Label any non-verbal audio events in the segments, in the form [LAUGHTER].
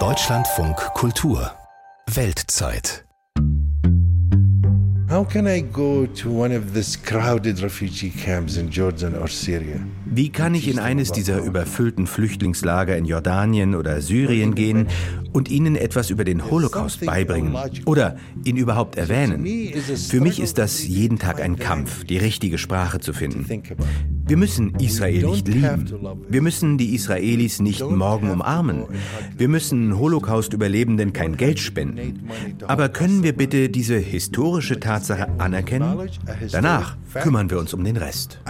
Deutschlandfunk Kultur Weltzeit How can I go to one of these crowded refugee camps in Jordan or Syria? Wie kann ich in eines dieser überfüllten Flüchtlingslager in Jordanien oder Syrien gehen und ihnen etwas über den Holocaust beibringen oder ihn überhaupt erwähnen? Für mich ist das jeden Tag ein Kampf, die richtige Sprache zu finden. Wir müssen Israel nicht lieben. Wir müssen die Israelis nicht morgen umarmen. Wir müssen Holocaust-Überlebenden kein Geld spenden. Aber können wir bitte diese historische Tatsache anerkennen? Danach kümmern wir uns um den Rest.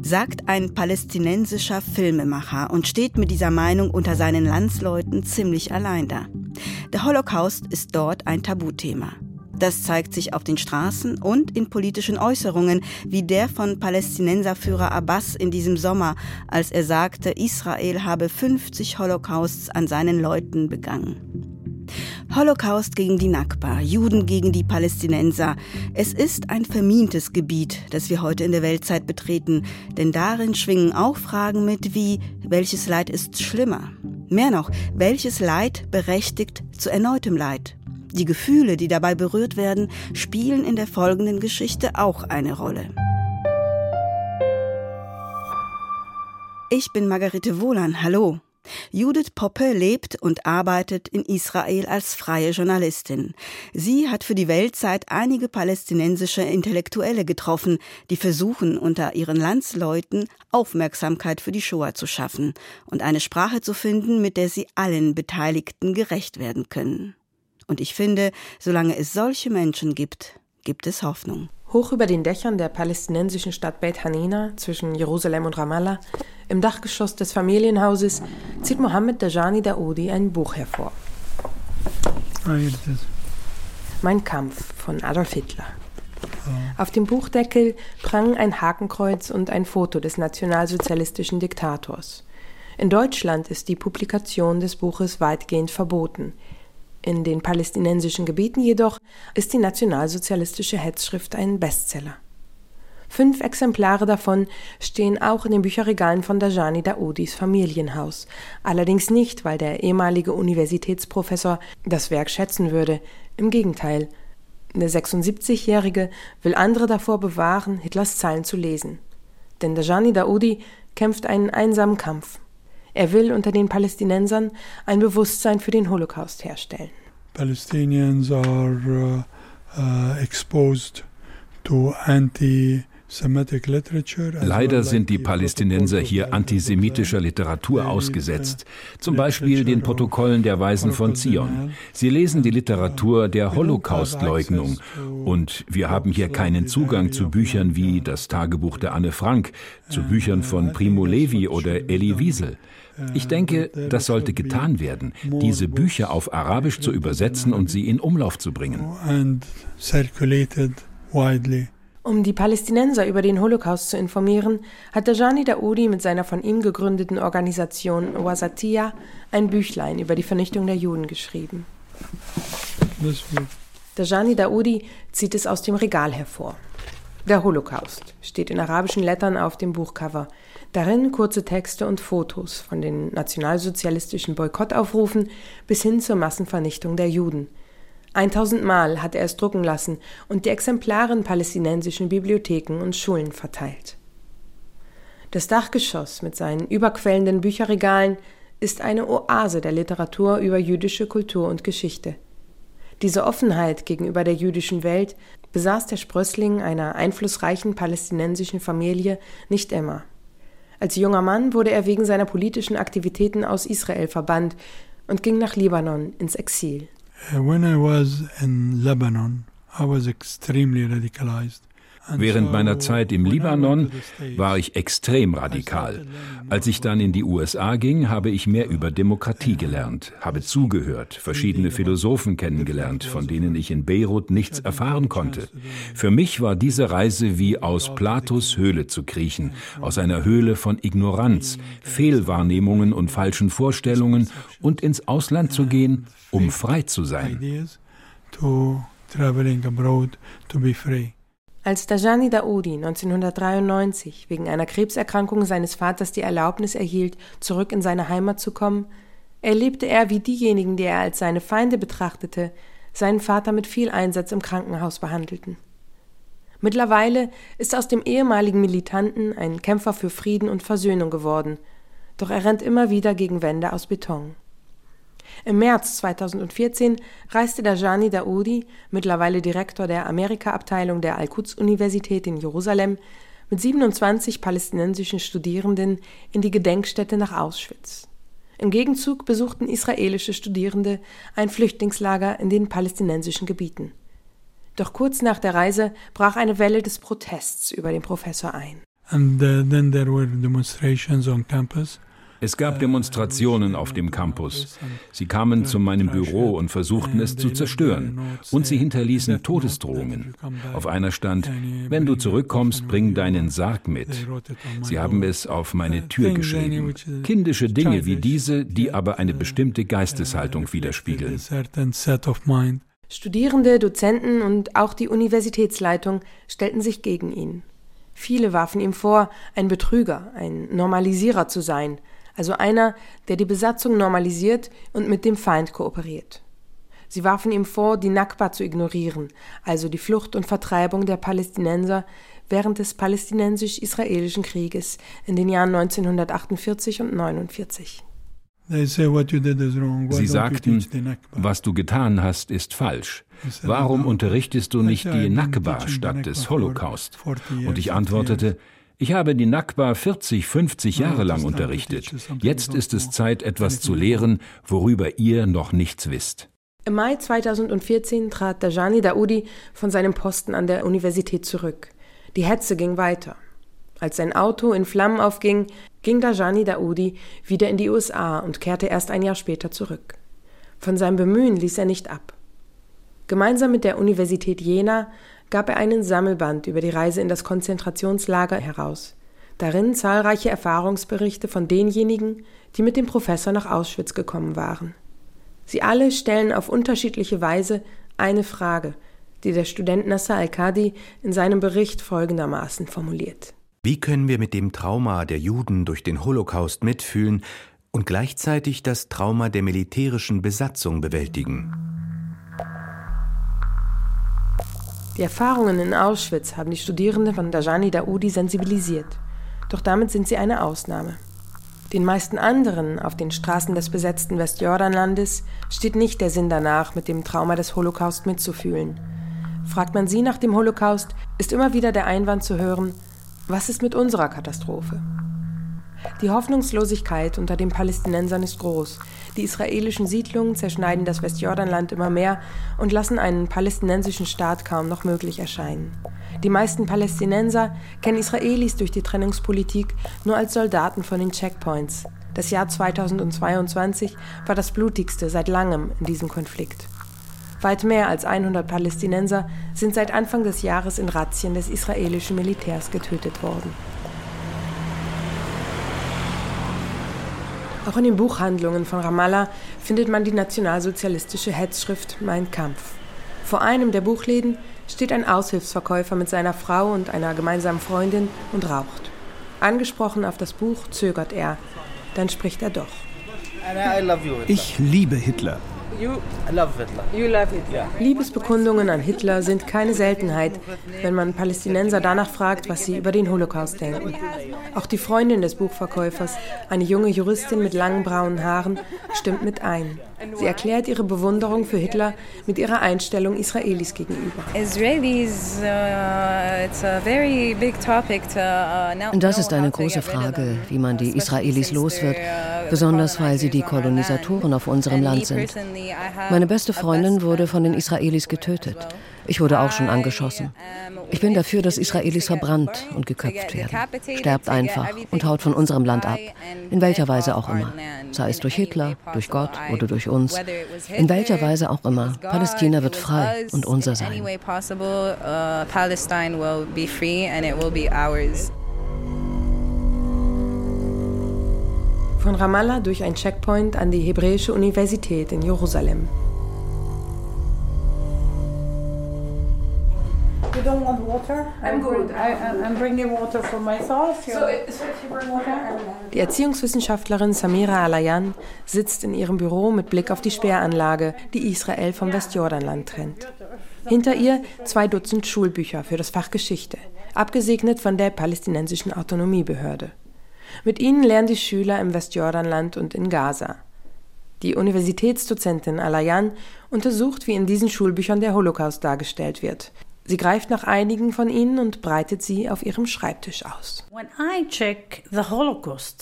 Sagt ein palästinensischer Filmemacher und steht mit dieser Meinung unter seinen Landsleuten ziemlich allein da. Der Holocaust ist dort ein Tabuthema. Das zeigt sich auf den Straßen und in politischen Äußerungen, wie der von Palästinenserführer Abbas in diesem Sommer, als er sagte, Israel habe 50 Holocausts an seinen Leuten begangen. Holocaust gegen die Nakba, Juden gegen die Palästinenser. Es ist ein vermintes Gebiet, das wir heute in der Weltzeit betreten, denn darin schwingen auch Fragen mit wie, welches Leid ist schlimmer? Mehr noch, welches Leid berechtigt zu erneutem Leid? Die Gefühle, die dabei berührt werden, spielen in der folgenden Geschichte auch eine Rolle. Ich bin Margarete Wohlan. Hallo. Judith Poppe lebt und arbeitet in Israel als freie Journalistin. Sie hat für die Weltzeit einige palästinensische Intellektuelle getroffen, die versuchen, unter ihren Landsleuten Aufmerksamkeit für die Shoah zu schaffen und eine Sprache zu finden, mit der sie allen Beteiligten gerecht werden können. Und ich finde, solange es solche Menschen gibt, gibt es Hoffnung. Hoch über den Dächern der palästinensischen Stadt Beit Hanina zwischen Jerusalem und Ramallah, im Dachgeschoss des Familienhauses, zieht Mohammed Dajani Daoudi ein Buch hervor. Ah, mein Kampf von Adolf Hitler. Auf dem Buchdeckel prangen ein Hakenkreuz und ein Foto des nationalsozialistischen Diktators. In Deutschland ist die Publikation des Buches weitgehend verboten. In den palästinensischen Gebieten jedoch ist die nationalsozialistische Hetzschrift ein Bestseller. Fünf Exemplare davon stehen auch in den Bücherregalen von Dajani Daoudis Familienhaus. Allerdings nicht, weil der ehemalige Universitätsprofessor das Werk schätzen würde. Im Gegenteil. Der 76-Jährige will andere davor bewahren, Hitlers Zeilen zu lesen. Denn Dajani Daoudi kämpft einen einsamen Kampf. Er will unter den Palästinensern ein Bewusstsein für den Holocaust herstellen. Palestinians are uh, uh, exposed to anti Leider sind die Palästinenser hier antisemitischer Literatur ausgesetzt, zum Beispiel den Protokollen der Weisen von Zion. Sie lesen die Literatur der Holocaustleugnung und wir haben hier keinen Zugang zu Büchern wie das Tagebuch der Anne Frank, zu Büchern von Primo Levi oder Elie Wiesel. Ich denke, das sollte getan werden, diese Bücher auf Arabisch zu übersetzen und sie in Umlauf zu bringen. Um die Palästinenser über den Holocaust zu informieren, hat Dajani Daoudi mit seiner von ihm gegründeten Organisation Wasatiyah ein Büchlein über die Vernichtung der Juden geschrieben. Dajani Daoudi zieht es aus dem Regal hervor. Der Holocaust steht in arabischen Lettern auf dem Buchcover. Darin kurze Texte und Fotos von den nationalsozialistischen Boykottaufrufen bis hin zur Massenvernichtung der Juden. 1000 Mal hat er es drucken lassen und die Exemplare in palästinensischen Bibliotheken und Schulen verteilt. Das Dachgeschoss mit seinen überquellenden Bücherregalen ist eine Oase der Literatur über jüdische Kultur und Geschichte. Diese Offenheit gegenüber der jüdischen Welt besaß der Sprössling einer einflussreichen palästinensischen Familie nicht immer. Als junger Mann wurde er wegen seiner politischen Aktivitäten aus Israel verbannt und ging nach Libanon ins Exil. When I was in Lebanon, I was extremely radicalized. Während meiner Zeit im Libanon war ich extrem radikal. Als ich dann in die USA ging, habe ich mehr über Demokratie gelernt, habe zugehört, verschiedene Philosophen kennengelernt, von denen ich in Beirut nichts erfahren konnte. Für mich war diese Reise wie aus Platos Höhle zu kriechen, aus einer Höhle von Ignoranz, Fehlwahrnehmungen und falschen Vorstellungen und ins Ausland zu gehen, um frei zu sein. Traveling abroad to be free. Als Dajani Daoudi 1993 wegen einer Krebserkrankung seines Vaters die Erlaubnis erhielt, zurück in seine Heimat zu kommen, erlebte er, wie diejenigen, die er als seine Feinde betrachtete, seinen Vater mit viel Einsatz im Krankenhaus behandelten. Mittlerweile ist aus dem ehemaligen Militanten ein Kämpfer für Frieden und Versöhnung geworden, doch er rennt immer wieder gegen Wände aus Beton. Im März 2014 reiste Dajani Daoudi, mittlerweile Direktor der Amerika-Abteilung der Al-Quds-Universität in Jerusalem, mit 27 palästinensischen Studierenden in die Gedenkstätte nach Auschwitz. Im Gegenzug besuchten israelische Studierende ein Flüchtlingslager in den palästinensischen Gebieten. Doch kurz nach der Reise brach eine Welle des Protests über den Professor ein. And uh, then there were demonstrations on campus. Es gab Demonstrationen auf dem Campus. Sie kamen zu meinem Büro und versuchten es zu zerstören. Und sie hinterließen Todesdrohungen. Auf einer stand, wenn du zurückkommst, bring deinen Sarg mit. Sie haben es auf meine Tür geschrieben. Kindische Dinge wie diese, die aber eine bestimmte Geisteshaltung widerspiegeln. Studierende, Dozenten und auch die Universitätsleitung stellten sich gegen ihn. Viele warfen ihm vor, ein Betrüger, ein Normalisierer zu sein, also einer, der die Besatzung normalisiert und mit dem Feind kooperiert. Sie warfen ihm vor, die Nakba zu ignorieren, also die Flucht und Vertreibung der Palästinenser während des palästinensisch-israelischen Krieges in den Jahren 1948 und 1949. Sie sagten, was du getan hast, ist falsch. Warum unterrichtest du nicht die Nakba statt des Holocaust? Und ich antwortete, ich habe die Nakba 40, 50 Jahre lang unterrichtet. Jetzt ist es Zeit, etwas zu lehren, worüber ihr noch nichts wisst. Im Mai 2014 trat Dajani Daoudi von seinem Posten an der Universität zurück. Die Hetze ging weiter. Als sein Auto in Flammen aufging, ging Dajani Daoudi wieder in die USA und kehrte erst ein Jahr später zurück. Von seinem Bemühen ließ er nicht ab. Gemeinsam mit der Universität Jena gab er einen Sammelband über die Reise in das Konzentrationslager heraus. Darin zahlreiche Erfahrungsberichte von denjenigen, die mit dem Professor nach Auschwitz gekommen waren. Sie alle stellen auf unterschiedliche Weise eine Frage, die der Student Nasser Al-Kadi in seinem Bericht folgendermaßen formuliert. Wie können wir mit dem Trauma der Juden durch den Holocaust mitfühlen und gleichzeitig das Trauma der militärischen Besatzung bewältigen? Die Erfahrungen in Auschwitz haben die Studierenden von Dajani Daoudi sensibilisiert. Doch damit sind sie eine Ausnahme. Den meisten anderen auf den Straßen des besetzten Westjordanlandes steht nicht der Sinn danach, mit dem Trauma des Holocaust mitzufühlen. Fragt man sie nach dem Holocaust, ist immer wieder der Einwand zu hören, was ist mit unserer Katastrophe? Die Hoffnungslosigkeit unter den Palästinensern ist groß. Die israelischen Siedlungen zerschneiden das Westjordanland immer mehr und lassen einen palästinensischen Staat kaum noch möglich erscheinen. Die meisten Palästinenser kennen Israelis durch die Trennungspolitik nur als Soldaten von den Checkpoints. Das Jahr 2022 war das blutigste seit langem in diesem Konflikt. Weit mehr als 100 Palästinenser sind seit Anfang des Jahres in Razzien des israelischen Militärs getötet worden. Auch in den Buchhandlungen von Ramallah findet man die nationalsozialistische Hetzschrift Mein Kampf. Vor einem der Buchläden steht ein Aushilfsverkäufer mit seiner Frau und einer gemeinsamen Freundin und raucht. Angesprochen auf das Buch zögert er, dann spricht er doch. Ich liebe Hitler. You love Hitler. You love Hitler. Liebesbekundungen an Hitler sind keine Seltenheit, wenn man Palästinenser danach fragt, was sie über den Holocaust denken. Auch die Freundin des Buchverkäufers, eine junge Juristin mit langen braunen Haaren, stimmt mit ein. Sie erklärt ihre Bewunderung für Hitler mit ihrer Einstellung Israelis gegenüber. Uh, uh, das ist eine große Frage, wie man die Israelis los wird, besonders weil sie die Kolonisatoren auf unserem Land sind. Meine beste Freundin wurde von den Israelis getötet. Ich wurde auch schon angeschossen. Ich bin dafür, dass Israelis verbrannt und geköpft werden. Sterbt einfach und haut von unserem Land ab. In welcher Weise auch immer. Sei es durch Hitler, durch Gott oder durch uns. In welcher Weise auch immer. Palästina wird frei und unser sein. Von Ramallah durch ein Checkpoint an die Hebräische Universität in Jerusalem. Die Erziehungswissenschaftlerin Samira Alayan sitzt in ihrem Büro mit Blick auf die Sperranlage, die Israel vom Westjordanland trennt. Hinter ihr zwei Dutzend Schulbücher für das Fach Geschichte, abgesegnet von der palästinensischen Autonomiebehörde. Mit ihnen lernen die Schüler im Westjordanland und in Gaza. Die Universitätsdozentin Alayan untersucht, wie in diesen Schulbüchern der Holocaust dargestellt wird. Sie greift nach einigen von ihnen und breitet sie auf ihrem Schreibtisch aus.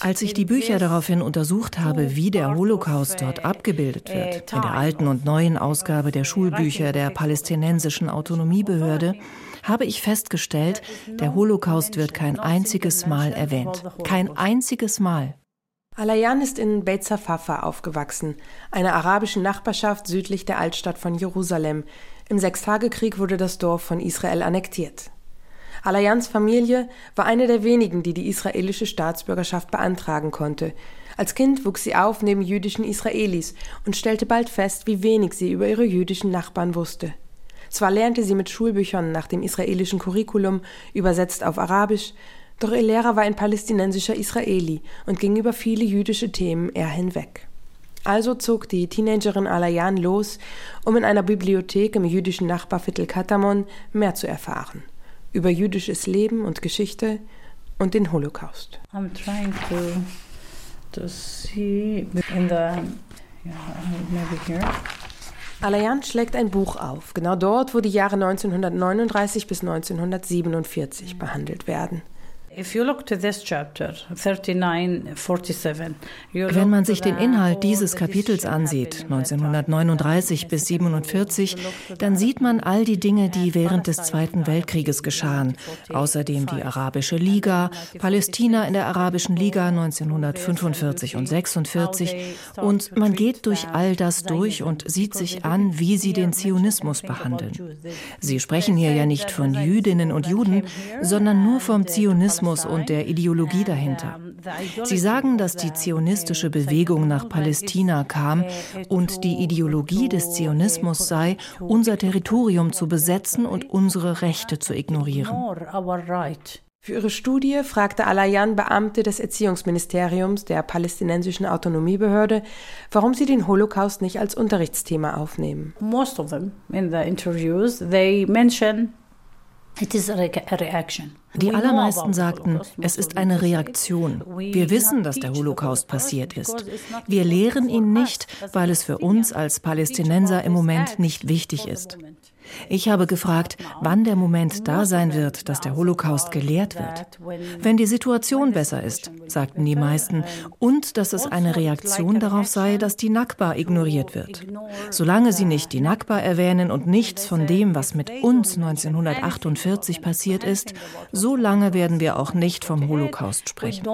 Als ich die Bücher daraufhin untersucht habe, wie der Holocaust dort abgebildet wird, in der alten und neuen Ausgabe der Schulbücher der palästinensischen Autonomiebehörde, habe ich festgestellt, der Holocaust wird kein einziges Mal erwähnt. Kein einziges Mal. Alayan ist in Beit Safafa aufgewachsen, einer arabischen Nachbarschaft südlich der Altstadt von Jerusalem. Im Sechstagekrieg wurde das Dorf von Israel annektiert. Alayans Familie war eine der wenigen, die die israelische Staatsbürgerschaft beantragen konnte. Als Kind wuchs sie auf neben jüdischen Israelis und stellte bald fest, wie wenig sie über ihre jüdischen Nachbarn wusste. Zwar lernte sie mit Schulbüchern nach dem israelischen Curriculum, übersetzt auf Arabisch, doch ihr Lehrer war ein palästinensischer Israeli und ging über viele jüdische Themen eher hinweg. Also zog die Teenagerin Alayan los, um in einer Bibliothek im jüdischen Nachbarviertel Katamon mehr zu erfahren. Über jüdisches Leben und Geschichte und den Holocaust. I'm trying to, to see in the, yeah, maybe here. Alayan schlägt ein Buch auf, genau dort, wo die Jahre 1939 bis 1947 behandelt werden. Wenn man sich den Inhalt dieses Kapitels ansieht, 1939 bis 47, dann sieht man all die Dinge, die während des Zweiten Weltkrieges geschahen. Außerdem die Arabische Liga, Palästina in der Arabischen Liga 1945 und 46. Und man geht durch all das durch und sieht sich an, wie sie den Zionismus behandeln. Sie sprechen hier ja nicht von Jüdinnen und Juden, sondern nur vom Zionismus Rassismus und der Ideologie dahinter. Sie sagen, dass die zionistische Bewegung nach Palästina kam und die Ideologie des Zionismus sei, unser Territorium zu besetzen und unsere Rechte zu ignorieren. Für ihre Studie fragte Alayan Beamte des Erziehungsministeriums der palästinensischen Autonomiebehörde, warum sie den Holocaust nicht als Unterrichtsthema aufnehmen. Most of them in the interviews they mention die allermeisten sagten, es ist eine Reaktion. Wir wissen, dass der Holocaust passiert ist. Wir lehren ihn nicht, weil es für uns als Palästinenser im Moment nicht wichtig ist. Ich habe gefragt, wann der Moment da sein wird, dass der Holocaust gelehrt wird. Wenn die Situation besser ist, sagten die meisten, und dass es eine Reaktion darauf sei, dass die Nakba ignoriert wird. Solange sie nicht die Nakba erwähnen und nichts von dem, was mit uns 1948 passiert ist, so lange werden wir auch nicht vom Holocaust sprechen.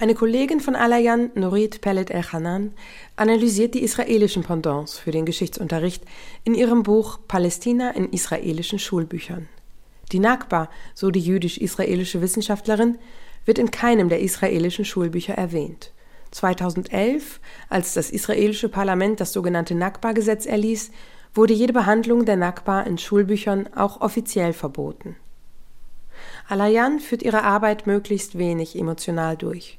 Eine Kollegin von Alayan, Nurit Pellet El-Hanan, analysiert die israelischen Pendants für den Geschichtsunterricht in ihrem Buch Palästina in israelischen Schulbüchern. Die Nakba, so die jüdisch-israelische Wissenschaftlerin, wird in keinem der israelischen Schulbücher erwähnt. 2011, als das israelische Parlament das sogenannte Nakba-Gesetz erließ, wurde jede Behandlung der Nakba in Schulbüchern auch offiziell verboten. Alayan führt ihre Arbeit möglichst wenig emotional durch.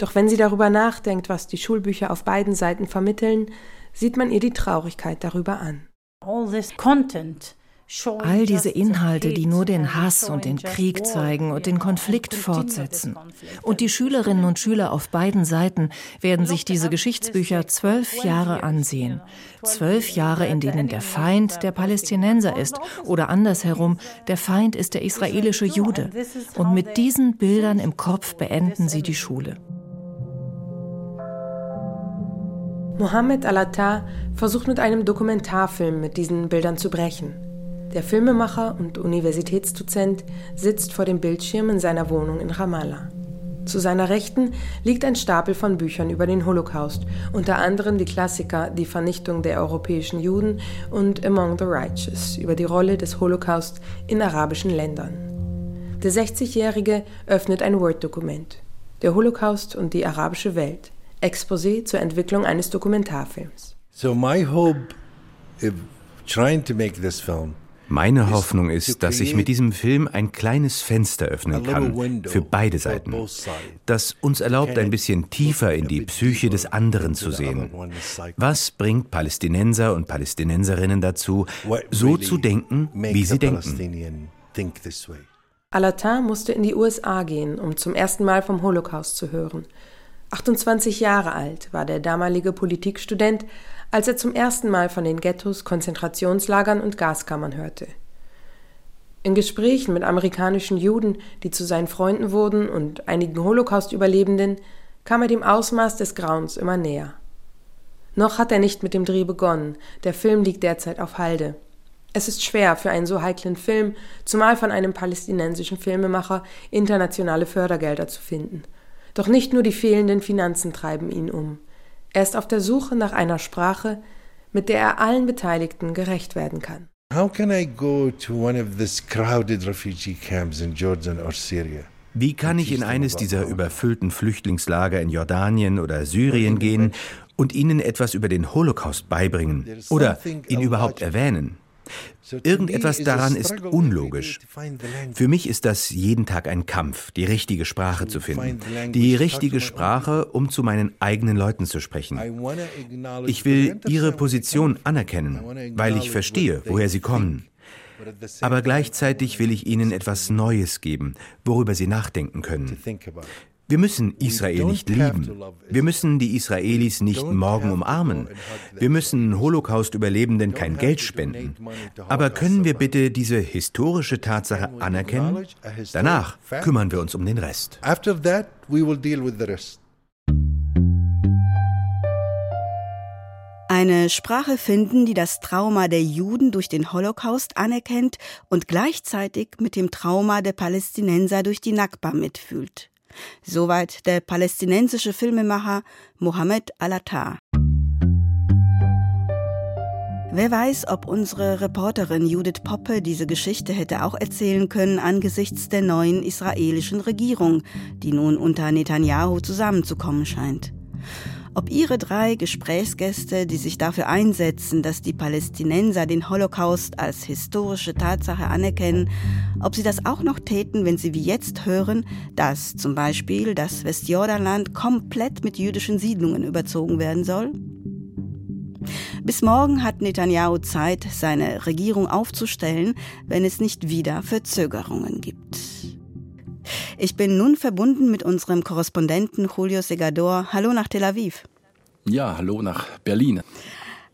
Doch wenn sie darüber nachdenkt, was die Schulbücher auf beiden Seiten vermitteln, sieht man ihr die Traurigkeit darüber an. All diese Inhalte, die nur den Hass und den Krieg zeigen und den Konflikt fortsetzen. Und die Schülerinnen und Schüler auf beiden Seiten werden sich diese Geschichtsbücher zwölf Jahre ansehen. Zwölf Jahre, in denen der Feind der Palästinenser ist oder andersherum, der Feind ist der israelische Jude. Und mit diesen Bildern im Kopf beenden sie die Schule. Mohammed Al-Attar versucht mit einem Dokumentarfilm mit diesen Bildern zu brechen. Der Filmemacher und Universitätsdozent sitzt vor dem Bildschirm in seiner Wohnung in Ramallah. Zu seiner Rechten liegt ein Stapel von Büchern über den Holocaust, unter anderem die Klassiker Die Vernichtung der europäischen Juden und Among the Righteous über die Rolle des Holocaust in arabischen Ländern. Der 60-Jährige öffnet ein Word-Dokument. Der Holocaust und die arabische Welt. Exposé zur Entwicklung eines Dokumentarfilms. So my hope trying to make this film meine Hoffnung ist, dass ich mit diesem Film ein kleines Fenster öffnen kann für beide Seiten, das uns erlaubt, ein bisschen tiefer in die Psyche des anderen zu sehen. Was bringt Palästinenser und Palästinenserinnen dazu, so zu denken, wie sie denken? Alatin musste in die USA gehen, um zum ersten Mal vom Holocaust zu hören. 28 Jahre alt war der damalige Politikstudent, als er zum ersten Mal von den Ghettos, Konzentrationslagern und Gaskammern hörte. In Gesprächen mit amerikanischen Juden, die zu seinen Freunden wurden, und einigen Holocaust-Überlebenden, kam er dem Ausmaß des Grauens immer näher. Noch hat er nicht mit dem Dreh begonnen, der Film liegt derzeit auf Halde. Es ist schwer für einen so heiklen Film, zumal von einem palästinensischen Filmemacher, internationale Fördergelder zu finden. Doch nicht nur die fehlenden Finanzen treiben ihn um. Er ist auf der Suche nach einer Sprache, mit der er allen Beteiligten gerecht werden kann. How can I go to one of these crowded refugee camps in Jordan or Syria? Wie kann ich in eines dieser überfüllten Flüchtlingslager in Jordanien oder Syrien gehen und ihnen etwas über den Holocaust beibringen oder ihn überhaupt erwähnen? Irgendetwas daran ist unlogisch. Für mich ist das jeden Tag ein Kampf, die richtige Sprache zu finden. Die richtige Sprache, um zu meinen eigenen Leuten zu sprechen. Ich will ihre Position anerkennen, weil ich verstehe, woher sie kommen. Aber gleichzeitig will ich ihnen etwas Neues geben, worüber sie nachdenken können. Wir müssen Israel nicht lieben. Wir müssen die Israelis nicht morgen umarmen. Wir müssen Holocaust-Überlebenden kein Geld spenden. Aber können wir bitte diese historische Tatsache anerkennen? Danach kümmern wir uns um den Rest. Eine Sprache finden, die das Trauma der Juden durch den Holocaust anerkennt und gleichzeitig mit dem Trauma der Palästinenser durch die Nakba mitfühlt. Soweit der palästinensische Filmemacher Mohammed Al-Attar. Wer weiß, ob unsere Reporterin Judith Poppe diese Geschichte hätte auch erzählen können angesichts der neuen israelischen Regierung, die nun unter Netanyahu zusammenzukommen scheint ob ihre drei Gesprächsgäste, die sich dafür einsetzen, dass die Palästinenser den Holocaust als historische Tatsache anerkennen, ob sie das auch noch täten, wenn sie wie jetzt hören, dass zum Beispiel das Westjordanland komplett mit jüdischen Siedlungen überzogen werden soll? Bis morgen hat Netanyahu Zeit, seine Regierung aufzustellen, wenn es nicht wieder Verzögerungen gibt. Ich bin nun verbunden mit unserem Korrespondenten Julio Segador. Hallo nach Tel Aviv. Ja, hallo nach Berlin.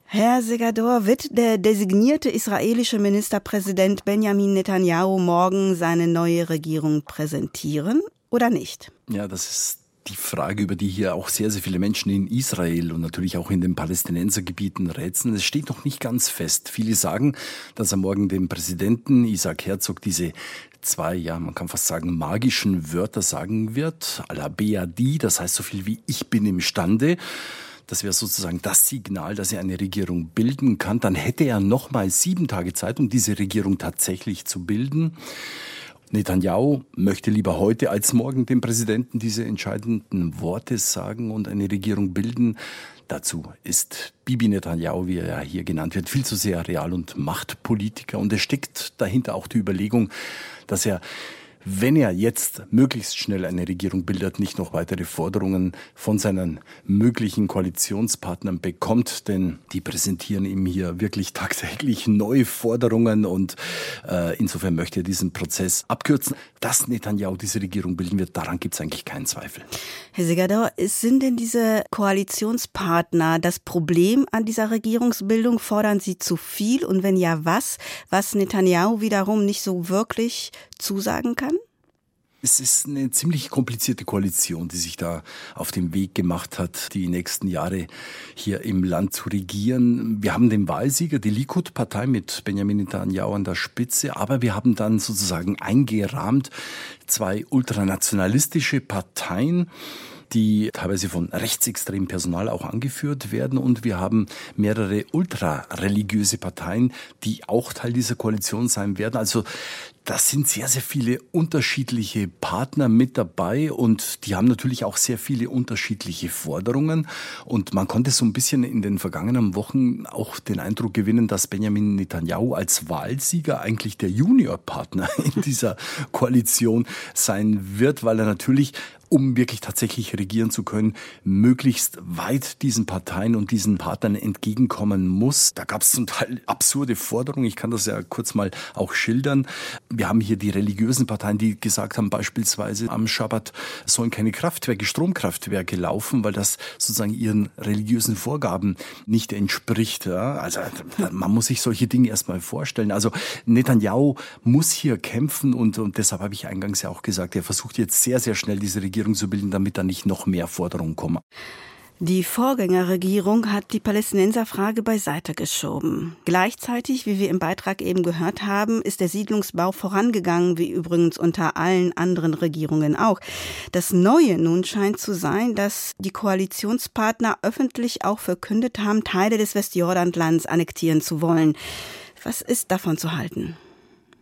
Herr Segador, wird der designierte israelische Ministerpräsident Benjamin Netanyahu morgen seine neue Regierung präsentieren oder nicht? Ja, das ist die Frage, über die hier auch sehr, sehr viele Menschen in Israel und natürlich auch in den Palästinensergebieten rätseln. Es steht noch nicht ganz fest. Viele sagen, dass er morgen dem Präsidenten Isaac Herzog diese zwei, ja, man kann fast sagen, magischen Wörter sagen wird. la Beadi, das heißt so viel wie ich bin imstande. Das wäre sozusagen das Signal, dass er eine Regierung bilden kann. Dann hätte er noch mal sieben Tage Zeit, um diese Regierung tatsächlich zu bilden. Netanyahu möchte lieber heute als morgen dem Präsidenten diese entscheidenden Worte sagen und eine Regierung bilden. Dazu ist Bibi Netanyahu, wie er ja hier genannt wird, viel zu sehr Real- und Machtpolitiker. Und es steckt dahinter auch die Überlegung, dass er wenn er jetzt möglichst schnell eine Regierung bildet, nicht noch weitere Forderungen von seinen möglichen Koalitionspartnern bekommt, denn die präsentieren ihm hier wirklich tagtäglich neue Forderungen und äh, insofern möchte er diesen Prozess abkürzen. Dass Netanyahu diese Regierung bilden wird, daran gibt es eigentlich keinen Zweifel. Herr Segador, sind denn diese Koalitionspartner das Problem an dieser Regierungsbildung? Fordern sie zu viel und wenn ja, was? Was Netanyahu wiederum nicht so wirklich zusagen kann? Es ist eine ziemlich komplizierte Koalition, die sich da auf den Weg gemacht hat, die nächsten Jahre hier im Land zu regieren. Wir haben den Wahlsieger, die Likud-Partei mit Benjamin Netanyahu an der Spitze, aber wir haben dann sozusagen eingerahmt zwei ultranationalistische Parteien, die teilweise von rechtsextremem Personal auch angeführt werden. Und wir haben mehrere ultrareligiöse Parteien, die auch Teil dieser Koalition sein werden. Also das sind sehr, sehr viele unterschiedliche Partner mit dabei und die haben natürlich auch sehr viele unterschiedliche Forderungen. Und man konnte so ein bisschen in den vergangenen Wochen auch den Eindruck gewinnen, dass Benjamin Netanyahu als Wahlsieger eigentlich der Juniorpartner [LAUGHS] in dieser Koalition sein wird, weil er natürlich um wirklich tatsächlich regieren zu können, möglichst weit diesen Parteien und diesen Partnern entgegenkommen muss. Da gab es zum Teil absurde Forderungen. Ich kann das ja kurz mal auch schildern. Wir haben hier die religiösen Parteien, die gesagt haben, beispielsweise am Schabbat sollen keine Kraftwerke, Stromkraftwerke laufen, weil das sozusagen ihren religiösen Vorgaben nicht entspricht. Ja? Also man muss sich solche Dinge erstmal vorstellen. Also Netanyahu muss hier kämpfen und, und deshalb habe ich eingangs ja auch gesagt, er versucht jetzt sehr, sehr schnell diese Regierung zu bilden, damit da nicht noch mehr Forderungen kommen. Die Vorgängerregierung hat die Palästinenserfrage beiseite geschoben. Gleichzeitig, wie wir im Beitrag eben gehört haben, ist der Siedlungsbau vorangegangen, wie übrigens unter allen anderen Regierungen auch. Das Neue nun scheint zu sein, dass die Koalitionspartner öffentlich auch verkündet haben, Teile des Westjordanlands annektieren zu wollen. Was ist davon zu halten?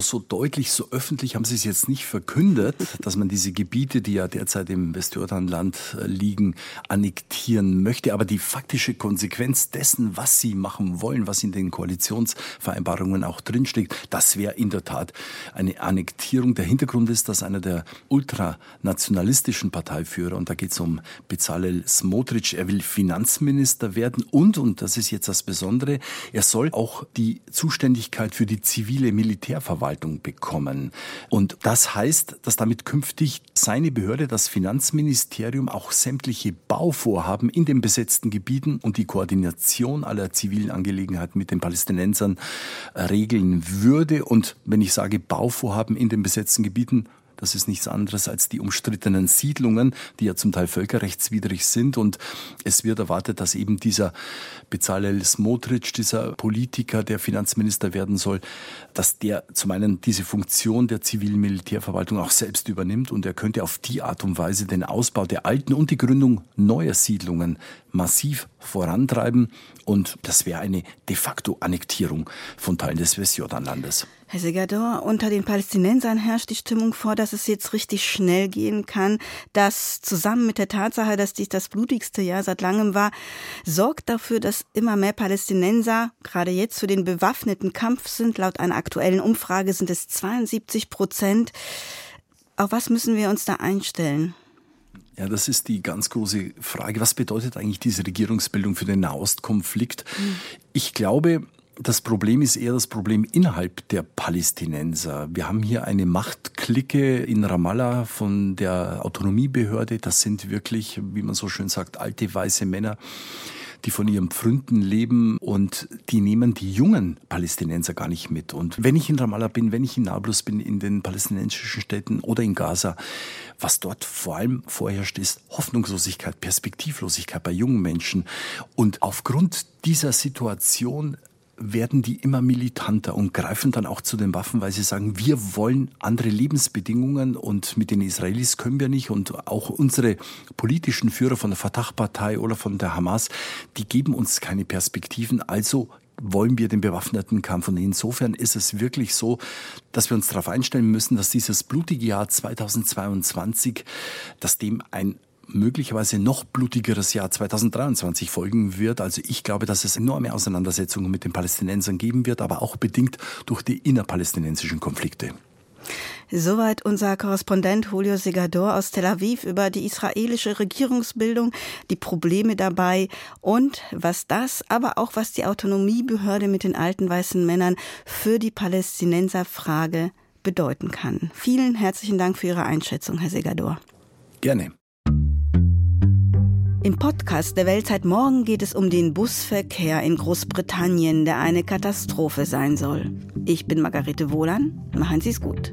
So deutlich, so öffentlich haben sie es jetzt nicht verkündet, dass man diese Gebiete, die ja derzeit im Westjordanland äh, liegen, annektieren möchte. Aber die faktische Konsequenz dessen, was sie machen wollen, was in den Koalitionsvereinbarungen auch drinsteckt, das wäre in der Tat eine Annektierung. Der Hintergrund ist, dass einer der ultranationalistischen Parteiführer, und da geht es um Bezalel Smotrich, er will Finanzminister werden und, und das ist jetzt das Besondere, er soll auch die Zuständigkeit für die zivile Militärverwaltung Verwaltung bekommen. Und das heißt, dass damit künftig seine Behörde, das Finanzministerium, auch sämtliche Bauvorhaben in den besetzten Gebieten und die Koordination aller zivilen Angelegenheiten mit den Palästinensern regeln würde. Und wenn ich sage Bauvorhaben in den besetzten Gebieten, das ist nichts anderes als die umstrittenen Siedlungen, die ja zum Teil völkerrechtswidrig sind. Und es wird erwartet, dass eben dieser Bezalel Smotrich, dieser Politiker, der Finanzminister werden soll, dass der zum einen diese Funktion der zivilen Militärverwaltung auch selbst übernimmt und er könnte auf die Art und Weise den Ausbau der alten und die Gründung neuer Siedlungen massiv vorantreiben. Und das wäre eine de facto Annektierung von Teilen des Westjordanlandes. Herr Segador, unter den Palästinensern herrscht die Stimmung vor, dass es jetzt richtig schnell gehen kann. Das zusammen mit der Tatsache, dass dies das blutigste Jahr seit langem war, sorgt dafür, dass immer mehr Palästinenser gerade jetzt für den bewaffneten Kampf sind. Laut einer aktuellen Umfrage sind es 72 Prozent. Auf was müssen wir uns da einstellen? Ja, das ist die ganz große Frage. Was bedeutet eigentlich diese Regierungsbildung für den Nahostkonflikt? Mhm. Ich glaube, das Problem ist eher das Problem innerhalb der Palästinenser. Wir haben hier eine Machtklicke in Ramallah von der Autonomiebehörde. Das sind wirklich, wie man so schön sagt, alte weiße Männer die von ihrem Pfründen leben und die nehmen die jungen Palästinenser gar nicht mit. Und wenn ich in Ramallah bin, wenn ich in Nablus bin, in den palästinensischen Städten oder in Gaza, was dort vor allem vorherrscht, ist Hoffnungslosigkeit, Perspektivlosigkeit bei jungen Menschen. Und aufgrund dieser Situation werden die immer militanter und greifen dann auch zu den Waffen, weil sie sagen, wir wollen andere Lebensbedingungen und mit den Israelis können wir nicht und auch unsere politischen Führer von der Fatah-Partei oder von der Hamas, die geben uns keine Perspektiven, also wollen wir den bewaffneten Kampf. Und insofern ist es wirklich so, dass wir uns darauf einstellen müssen, dass dieses blutige Jahr 2022, dass dem ein möglicherweise noch blutigeres Jahr 2023 folgen wird. Also ich glaube, dass es enorme Auseinandersetzungen mit den Palästinensern geben wird, aber auch bedingt durch die innerpalästinensischen Konflikte. Soweit unser Korrespondent Julio Segador aus Tel Aviv über die israelische Regierungsbildung, die Probleme dabei und was das, aber auch was die Autonomiebehörde mit den alten weißen Männern für die Palästinenserfrage bedeuten kann. Vielen herzlichen Dank für Ihre Einschätzung, Herr Segador. Gerne. Im Podcast der Weltzeit morgen geht es um den Busverkehr in Großbritannien, der eine Katastrophe sein soll. Ich bin Margarete Wohlan. Machen Sie es gut.